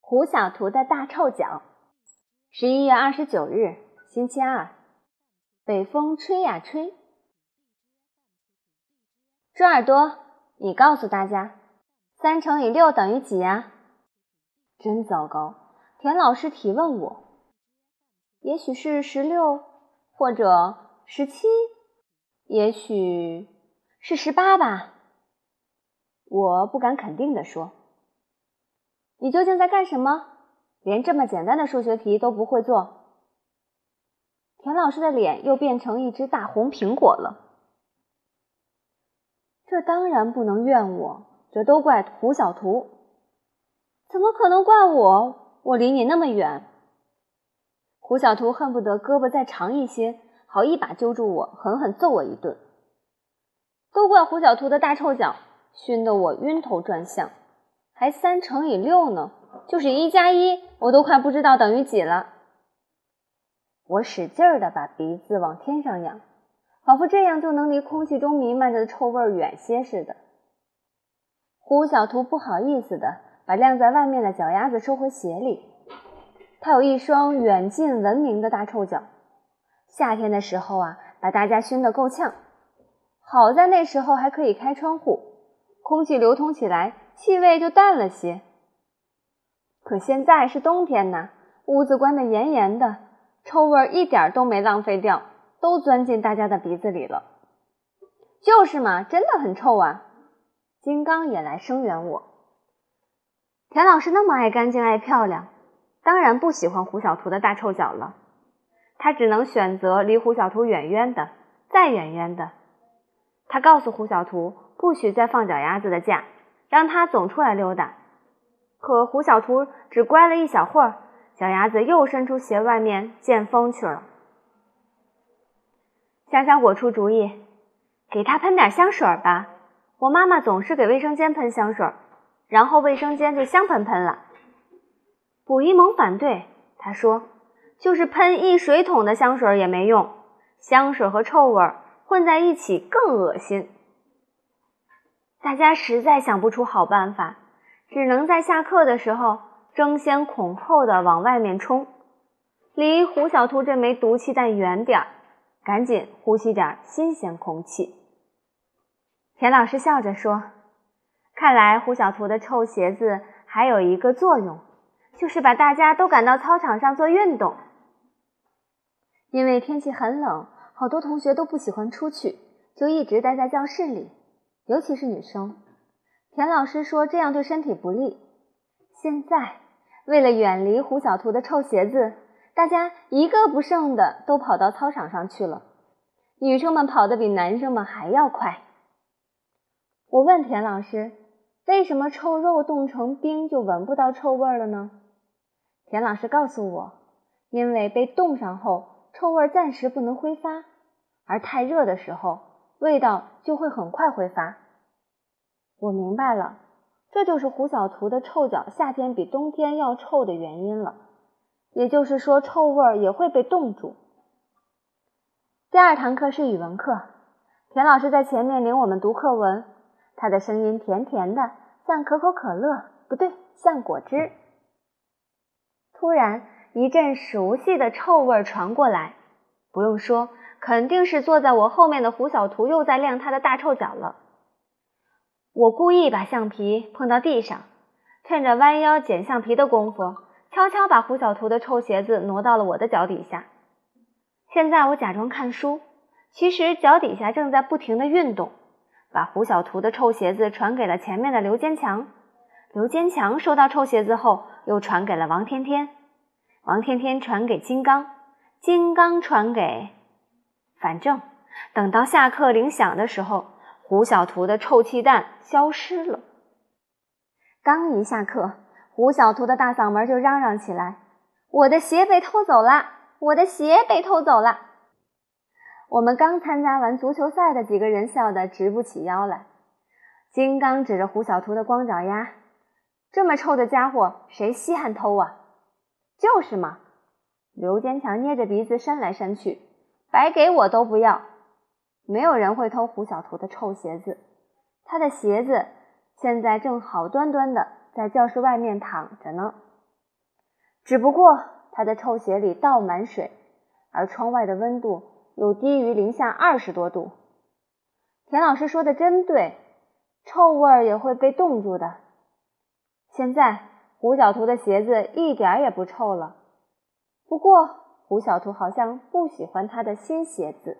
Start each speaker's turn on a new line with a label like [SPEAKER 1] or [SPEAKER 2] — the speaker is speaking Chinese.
[SPEAKER 1] 胡小图的大臭脚。十一月二十九日，星期二。北风吹呀吹。猪耳朵，你告诉大家，三乘以六等于几呀？真糟糕！田老师提问我，也许是十六，或者十七，也许是十八吧。我不敢肯定地说。你究竟在干什么？连这么简单的数学题都不会做？田老师的脸又变成一只大红苹果了。这当然不能怨我，这都怪胡小图。怎么可能怪我？我离你那么远。胡小图恨不得胳膊再长一些，好一把揪住我，狠狠揍我一顿。都怪胡小图的大臭脚，熏得我晕头转向。还三乘以六呢，就是一加一，我都快不知道等于几了。我使劲儿的把鼻子往天上仰，仿佛这样就能离空气中弥漫着的臭味远些似的。胡小图不好意思的把晾在外面的脚丫子收回鞋里。他有一双远近闻名的大臭脚，夏天的时候啊，把大家熏得够呛。好在那时候还可以开窗户，空气流通起来。气味就淡了些，可现在是冬天呐，屋子关得严严的，臭味一点都没浪费掉，都钻进大家的鼻子里了。就是嘛，真的很臭啊！金刚也来声援我。田老师那么爱干净爱漂亮，当然不喜欢胡小图的大臭脚了。他只能选择离胡小图远远的，再远远的。他告诉胡小图，不许再放脚丫子的假。让他总出来溜达，可胡小图只乖了一小会儿，脚丫子又伸出鞋外面见风去了。香香果出主意，给他喷点香水吧。我妈妈总是给卫生间喷香水，然后卫生间就香喷喷了。卜一萌反对，他说：“就是喷一水桶的香水也没用，香水和臭味混在一起更恶心。”大家实在想不出好办法，只能在下课的时候争先恐后的往外面冲，离胡小图这枚毒气弹远点儿，赶紧呼吸点新鲜空气。田老师笑着说：“看来胡小图的臭鞋子还有一个作用，就是把大家都赶到操场上做运动。因为天气很冷，好多同学都不喜欢出去，就一直待在教室里。”尤其是女生，田老师说这样对身体不利。现在为了远离胡小图的臭鞋子，大家一个不剩的都跑到操场上去了。女生们跑得比男生们还要快。我问田老师，为什么臭肉冻成冰就闻不到臭味了呢？田老师告诉我，因为被冻上后，臭味暂时不能挥发，而太热的时候。味道就会很快挥发。我明白了，这就是胡小图的臭脚夏天比冬天要臭的原因了。也就是说，臭味儿也会被冻住。第二堂课是语文课，田老师在前面领我们读课文，他的声音甜甜的，像可口可乐，不对，像果汁。突然，一阵熟悉的臭味传过来，不用说。肯定是坐在我后面的胡小图又在晾他的大臭脚了。我故意把橡皮碰到地上，趁着弯腰捡橡皮的功夫，悄悄把胡小图的臭鞋子挪到了我的脚底下。现在我假装看书，其实脚底下正在不停的运动，把胡小图的臭鞋子传给了前面的刘坚强。刘坚强收到臭鞋子后，又传给了王天天。王天天传给金刚，金刚传给。反正等到下课铃响的时候，胡小图的臭气弹消失了。刚一下课，胡小图的大嗓门就嚷嚷起来：“我的鞋被偷走了！我的鞋被偷走了！”我们刚参加完足球赛的几个人笑得直不起腰来。金刚指着胡小图的光脚丫：“这么臭的家伙，谁稀罕偷啊？”“就是嘛！”刘坚强捏着鼻子伸来伸去。白给我都不要！没有人会偷胡小图的臭鞋子，他的鞋子现在正好端端的在教室外面躺着呢。只不过他的臭鞋里倒满水，而窗外的温度又低于零下二十多度。田老师说的真对，臭味儿也会被冻住的。现在胡小图的鞋子一点也不臭了，不过胡小图好像不喜欢他的新鞋子。